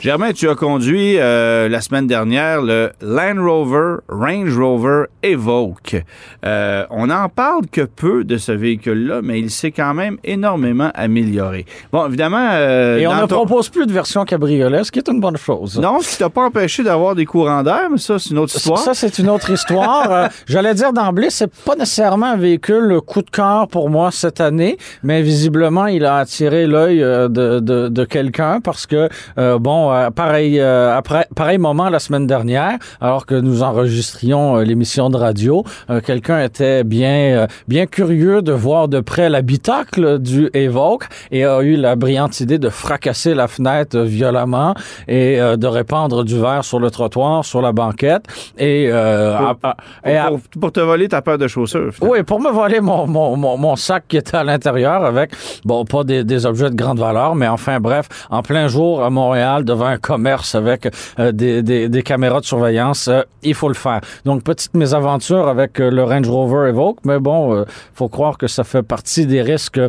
Germain, tu as conduit euh, la semaine dernière le Land Rover Range Rover Evoque. Euh, on n'en parle que peu de ce véhicule-là, mais il s'est quand même énormément amélioré. Bon, évidemment... euh, Et on ne ton- propose plus de version cabriolet, ce qui est une bonne chose. Non, ce qui t'a pas empêché d'avoir des courants d'air, mais ça, c'est une autre histoire. Ça, c'est une autre histoire. Euh, J'allais dire d'emblée, c'est pas nécessairement un véhicule coup de cœur pour moi cette année, mais visiblement, il a attiré l'œil de, de, de quelqu'un parce que, euh, euh, pareil, euh, après, pareil moment la semaine dernière, alors que nous enregistrions euh, l'émission de radio, euh, quelqu'un était bien, bien curieux de voir de près l'habitacle du Evoque et a eu la brillante idée de fracasser la fenêtre violemment et de répandre du verre sur le trottoir, sur la banquette. Et, Pour- à- à- et à- pour, pour te voler ta paire de chaussures. finalement. oui, pour me voler mon, mon, mon, mon sac qui était à l'intérieur avec, bon, pas des, des objets de grande valeur, mais enfin, bref, en plein jour à Montréal, devant un commerce avec euh, des, des, des caméras de surveillance, euh, il faut le faire. Donc, petite mésaventure avec euh, le Range Rover Evoque, mais bon, faut croire que ça fait partie des risques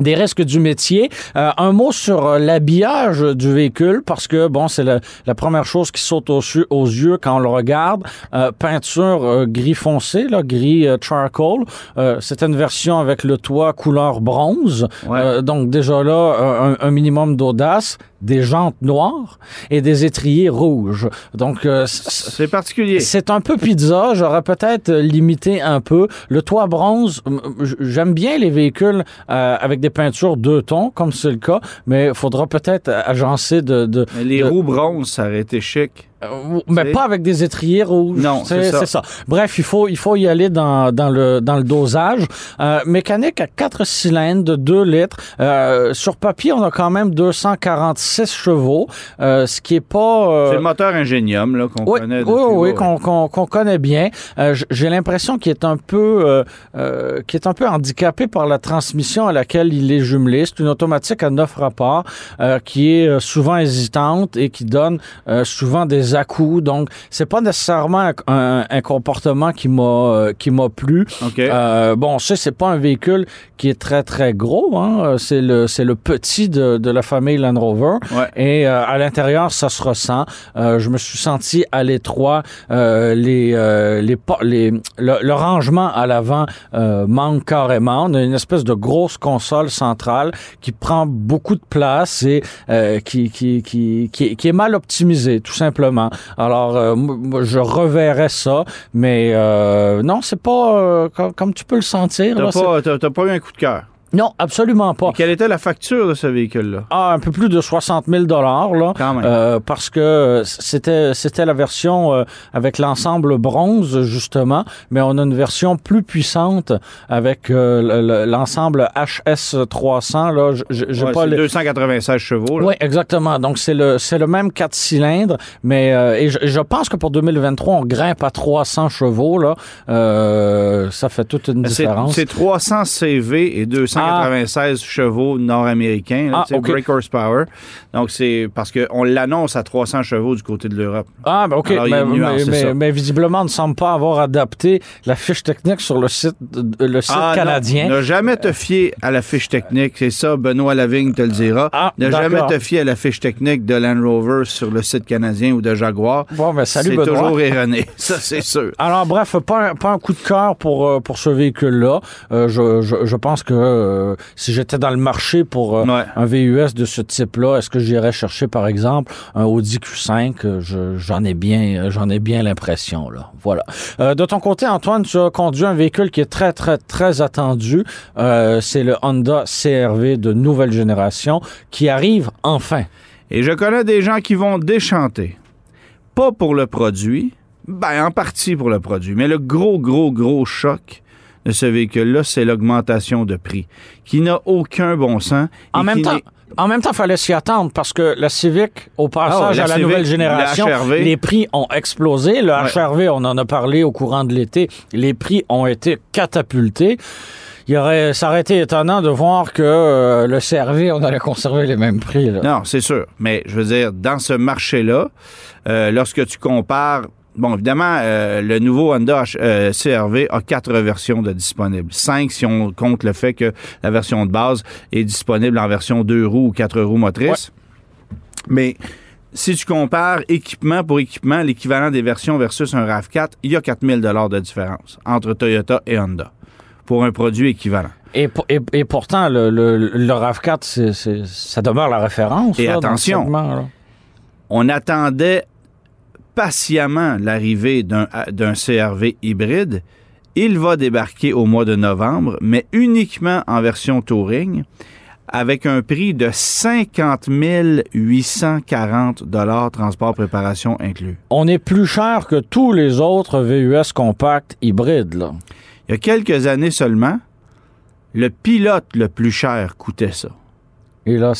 des risques du métier. Euh, un mot sur l'habillage du véhicule, parce que, bon, c'est la, la première chose qui saute aux, yeux- aux yeux quand on le regarde. Euh, peinture euh, gris foncé, là, gris charcoal. C'est une version avec le toit couleur bronze. Ouais. Donc, déjà là, un, un minimum d'audace des jantes noires et des étriers rouges. Donc, euh, C'est particulier. c'est un peu pizza. J'aurais peut-être euh, limité un peu. Le toit bronze, j'aime bien les véhicules euh, avec des peintures deux tons, comme c'est le cas, mais il faudra peut-être agencer de... les de- roues bronzes, ça aurait été chic. Euh, mais pas avec des étriers rouges. Non, c'est ça. Bref, il faut il faut y aller dans, dans le dans le dosage. Euh, mécanique à 4 cylindres de 2 litres. Euh, sur papier, on a quand même 246 chevaux, euh, ce qui est pas C'est le moteur Ingenium là, qu'on oui, connaît. oui, oui, ouais. qu'on connaît bien. J'ai l'impression qu'il est un peu, qu'il est un peu handicapé par la transmission à laquelle il est jumelé. C'est une automatique à neuf rapports qui est souvent hésitante et qui donne souvent des à-coups. Donc, c'est pas nécessairement un, comportement qui m'a euh, qui m'a plu. OK. Euh, bon, ça, c'est pas un véhicule qui est très, très gros. Hein. C'est le, c'est le petit de, de la famille Land Rover. Ouais. Et euh, à l'intérieur, ça se ressent. Euh, je me suis senti à l'étroit. Les, les, les, le, le rangement à l'avant manque carrément. On a une espèce de grosse console centrale qui prend beaucoup de place et qui, qui, qui, qui, qui est mal optimisée, tout simplement. Alors, euh, je reverrais ça, mais euh, non, c'est pas euh, comme, comme tu peux le sentir. pas, t'as pas eu un coup de cœur? Non, absolument pas. Et Quelle était la facture de ce véhicule-là? Ah, un peu plus de 60 000 dollars là, Quand même. euh, parce que c'était c'était la version euh, avec l'ensemble bronze justement, mais on a une version plus puissante avec euh, le- le- l'ensemble HS 300 là. J'ai Ouais, pas c'est le. 296 chevaux. là. Oui, exactement. Donc c'est le c'est le même 4 cylindres, mais euh, et je, je pense que pour 2023 on grimpe à 300 chevaux là. Euh, ça fait toute une différence. c'est 300 CV et 296 chevaux nord-américains. Ah, c'est OK. brake horsepower. Donc, c'est parce qu'on l'annonce à 300 chevaux du côté de l'Europe. Ah, ben OK. Alors, mais, une nuance, mais- c'est mais- ça. mais visiblement, on ne semble pas avoir adapté la fiche technique sur le site, le site Ah, non. canadien. Ne jamais te fier à la fiche technique. C'est ça, Benoît Lavigne te le dira. Ah, ne jamais te fier à la fiche technique de Land Rover sur le site canadien ou de Jaguar. Bon, ben, salut, C'est Benoît. toujours erroné. Ça, c'est sûr. Alors, bref, pas un, pas un coup de cœur pour, euh, pour ce véhicule-là. Euh, je, je, je pense que euh, si j'étais dans le marché pour euh, Ouais. un VUS de ce type-là, est-ce que j'irais chercher, par exemple, un Audi Q5? Euh, je- J'en ai bien, j'en ai bien l'impression, là. Voilà. Euh, de ton côté, Antoine, tu as conduit un véhicule qui est très, très, très attendu. C'est le Honda CRV de nouvelle génération qui arrive enfin. Et je connais des gens qui vont déchanter. Pas pour le produit, ben en partie pour le produit, mais le gros, gros, gros choc de ce véhicule-là, c'est l'augmentation de prix, qui n'a aucun bon sens. En même temps, En même temps, il fallait s'y attendre parce que la Civic, au passage Ah, la à la Civic, nouvelle le génération, les prix ont explosé. Le Ouais. HRV, on en a parlé au courant de l'été, les prix ont été catapultés. Il aurait, ça aurait été étonnant de voir que euh, le CRV, on allait conserver les mêmes prix. là. Non, c'est sûr. Mais je veux dire, dans ce marché-là, euh, lorsque tu compares. Bon, évidemment, euh, le nouveau Honda euh, CRV a quatre versions de disponibles. Cinq si on compte le fait que la version de base est disponible en version deux roues ou quatre roues motrices. Mais si tu compares équipement pour équipement, l'équivalent des versions versus un RAV4, il y a 4000 dollars de différence entre Toyota et Honda pour un produit équivalent. Et, pour- et, et pourtant, le, le, le RAV4, c'est- c'est- ça demeure la référence. Et là, attention. on attendait patiemment l'arrivée d'un CRV hybride. Il va débarquer au mois de novembre, mais uniquement en version touring, avec un prix de 50 840 dollars transport préparation inclus. On est plus cher que tous les autres VUS compacts hybrides. Là. Il y a quelques années seulement, le pilote le plus cher coûtait ça. Et là, En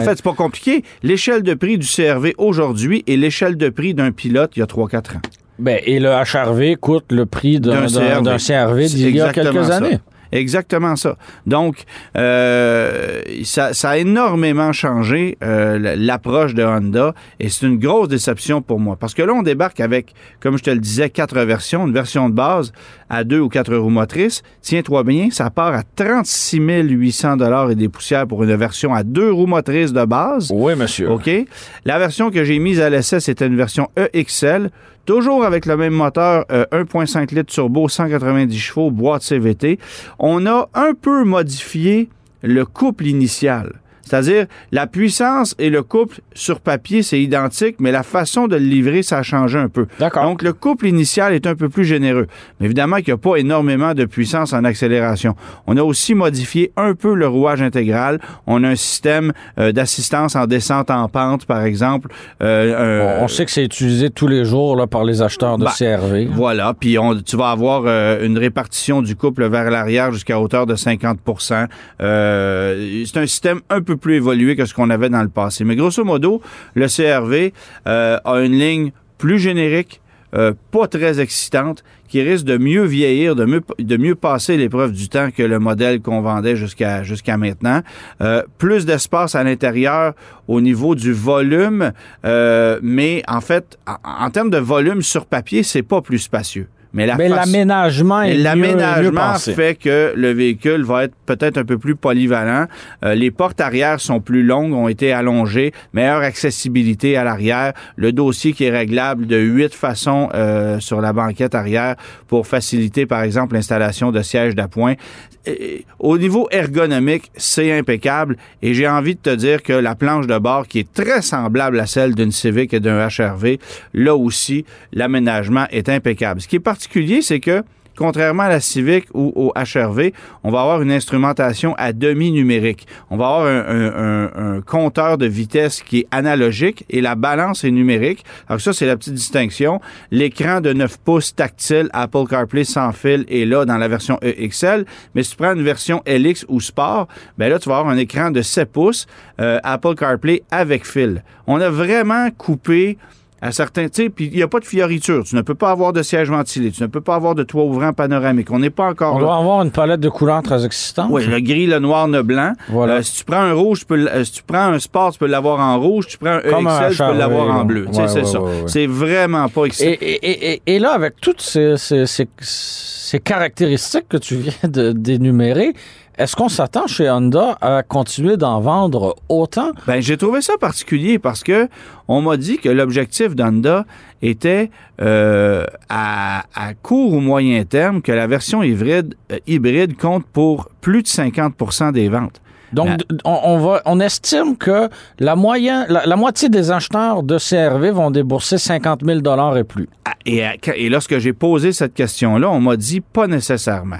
fait, c'est pas compliqué. L'échelle de prix du CRV aujourd'hui est l'échelle de prix d'un pilote il y a 3-4 ans. Ben, et le HRV coûte le prix d'un CRV. d'il y a quelques ça. années. Exactement ça. Donc, euh, ça, ça a énormément changé euh, l'approche de Honda et c'est une grosse déception pour moi. Parce que là, on débarque avec, comme je te le disais, quatre versions. Une version de base à deux ou quatre roues motrices. Tiens-toi bien, ça part à 36 800 dollars et des poussières pour une version à deux roues motrices de base. Oui, monsieur. OK? La version que j'ai mise à l'essai, c'était une version EXL, toujours avec le même moteur euh, 1.5 litres turbo, 190 chevaux, boîte CVT. On a un peu modifié le couple initial. C'est-à-dire, la puissance et le couple sur papier, c'est identique, mais la façon de le livrer, ça a changé un peu. D'accord. Donc, le couple initial est un peu plus généreux. Mais évidemment qu'il n'y a pas énormément de puissance en accélération. On a aussi modifié un peu le rouage intégral. On a un système euh, d'assistance en descente en pente, par exemple. Euh, On, sait que c'est utilisé tous les jours là, par les acheteurs de Ben, CRV. voilà, puis on- tu vas avoir euh, une répartition du couple vers l'arrière jusqu'à hauteur de 50 Euh, C'est un système un peu plus évolué que ce qu'on avait dans le passé. Mais grosso modo, le CRV euh, a une ligne plus générique, euh, pas très excitante, qui risque de mieux vieillir, de mieux, passer l'épreuve du temps que le modèle qu'on vendait jusqu'à maintenant. Euh, plus d'espace à l'intérieur au niveau du volume, mais en fait, en termes de volume sur papier, c'est pas plus spacieux. Mais la Mais façon- l'aménagement est et mieux- mieux L'aménagement fait que le véhicule va être peut-être un peu plus polyvalent. Euh, les portes arrière sont plus longues, ont été allongées, meilleure accessibilité à l'arrière. Le dossier qui est réglable de huit façons euh, sur la banquette arrière pour faciliter, par exemple, l'installation de sièges d'appoint. Et Au niveau ergonomique, c'est impeccable. Et j'ai envie de te dire que la planche de bord, qui est très semblable à celle d'une Civic et d'un HRV, là aussi, l'aménagement est impeccable. Ce qui est c'est que Contrairement à la Civic ou au HRV, on va avoir une instrumentation à demi numérique. On va avoir un compteur de vitesse qui est analogique et la balance est numérique. Alors ça, c'est la petite distinction. L'écran de 9 pouces tactile Apple CarPlay sans fil est là dans la version EXL, mais si tu prends une version LX ou Sport, ben là, tu vas avoir un écran de 7 pouces euh, Apple CarPlay avec fil. On a vraiment coupé à certains, tu puis il n'y a pas de fioriture. Tu ne peux pas avoir de siège ventilé. Tu ne peux pas avoir de toit ouvrant panoramique. On n'est pas encore On là. doit avoir une palette de couleurs très excitante. Oui, le gris, le noir, le blanc. Voilà. Euh, si tu prends un rouge, tu peux, euh, si tu prends un sport, tu peux l'avoir en rouge. Tu prends un Comme un EXL, tu peux HRV, l'avoir en bleu. Tu sais, Ouais, c'est ça. C'est vraiment pas excitant. Et, et- et- et là, avec toutes ces, ces- ces- ces caractéristiques que tu viens d'énumérer, est-ce qu'on s'attend chez Honda à continuer d'en vendre autant? Ben, j'ai trouvé ça particulier parce que on m'a dit que l'objectif d'Honda était euh, à, à court ou moyen terme que la version hybride, euh, hybride compte pour plus de 50% des ventes. Donc, Ben- on, on va, on estime que la, moyenne, la, la moitié des acheteurs de CRV vont débourser 50 000 et plus. Ah, et lorsque j'ai posé cette question-là, on m'a dit pas nécessairement.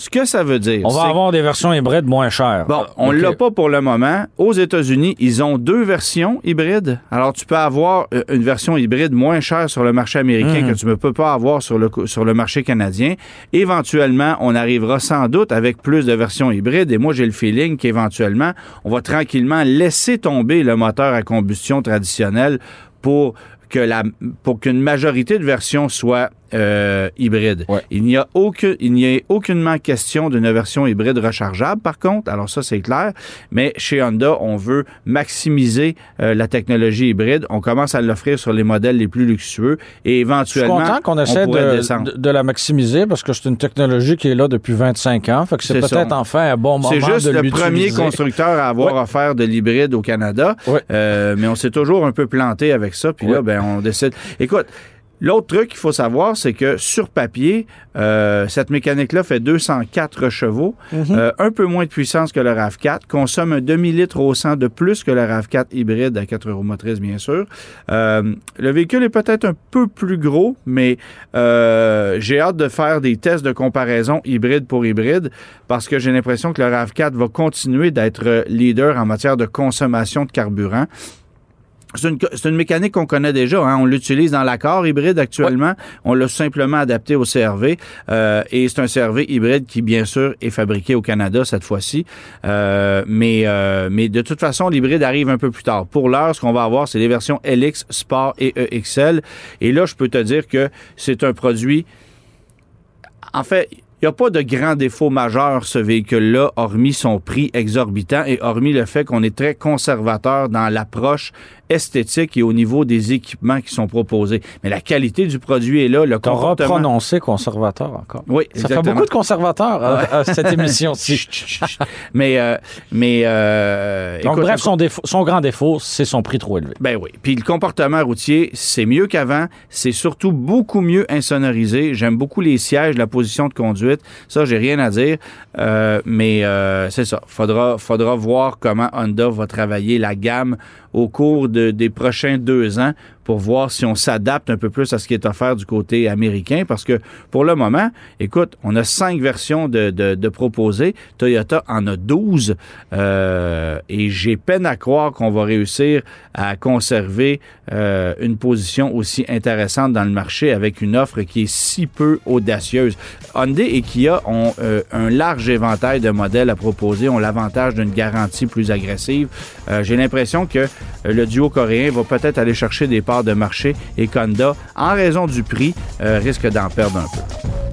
Ce que ça veut dire, On va avoir des versions hybrides moins chères. Bon, on OK. l'a pas pour le moment. Aux États-Unis, ils ont deux versions hybrides. Alors, tu peux avoir euh, une version hybride moins chère sur le marché américain que tu ne peux pas avoir sur le, co- sur le marché canadien. Éventuellement, on arrivera sans doute avec plus de versions hybrides. Et moi, j'ai le feeling qu'éventuellement, on va tranquillement laisser tomber le moteur à combustion traditionnel pour que la pour qu'une majorité de versions soient euh, hybrides. Ouais. Il n'y a aucun, il n'y a aucunement question d'une version hybride rechargeable, par contre. Alors ça, c'est clair. Mais chez Honda, on veut maximiser euh, la technologie hybride. On commence à l'offrir sur les modèles les plus luxueux et Je suis éventuellement, content qu'on on essaie de, de- de la maximiser parce que c'est une technologie qui est là depuis 25 ans. Fait que c'est peut-être enfin un bon moment C'est juste de le premier constructeur à avoir Ouais. offert de l'hybride au Canada. Ouais. Euh, mais on s'est toujours un peu planté avec ça. Puis là, ben, on décide. Écoute, l'autre truc qu'il faut savoir, c'est que sur papier, euh, cette mécanique-là fait 204 chevaux, Mhm. euh, un peu moins de puissance que le RAV4, consomme un demi-litre au 100 de plus que le RAV4 hybride à 4 roues motrices, bien sûr. Euh, le véhicule est peut-être un peu plus gros, mais euh, j'ai hâte de faire des tests de comparaison hybride pour hybride parce que j'ai l'impression que le RAV4 va continuer d'être leader en matière de consommation de carburant. C'est une, une mécanique qu'on connaît déjà. hein. On l'utilise dans l'accord hybride actuellement. On l'a simplement adapté au CRV. euh, et c'est un CRV hybride qui, bien sûr, est fabriqué au Canada cette fois-ci. Euh, mais, euh, mais de toute façon, l'hybride arrive un peu plus tard. Pour l'heure, ce qu'on va avoir, c'est les versions LX, Sport et EXL. Et là, je peux te dire que c'est un produit en fait, il n'y a pas de grand défaut majeur, ce véhicule-là, hormis son prix exorbitant et hormis le fait qu'on est très conservateur dans l'approche esthétique et au niveau des équipements qui sont proposés. Mais la qualité du produit est là, le comportement... reprononcé conservateur encore. Oui, Ça fait beaucoup de conservateurs à, à cette émission-ci. mais, euh, mais euh, Donc, écoute, bref, son, défaut- son grand défaut, c'est son prix trop élevé. Ben oui. Puis le comportement routier, c'est mieux qu'avant. C'est surtout beaucoup mieux insonorisé. J'aime beaucoup les sièges, la position de conduite. Ça, j'ai rien à dire. Euh, mais euh, c'est ça. Faudra, faudra voir comment Honda va travailler la gamme au cours de- des prochains deux ans pour voir si on s'adapte un peu plus à ce qui est offert du côté américain. Parce que pour le moment, écoute, on a cinq versions de, de. Toyota en a 12. Euh, et j'ai peine à croire qu'on va réussir à conserver euh, une position aussi intéressante dans le marché avec une offre qui est si peu audacieuse. Hyundai et Kia ont euh, un large éventail de modèles à proposer, ont l'avantage d'une garantie plus agressive. Euh, j'ai l'impression que le duo coréen va peut-être aller chercher des parts de marché et qu'Honda, en raison du prix, euh, risque d'en perdre un peu.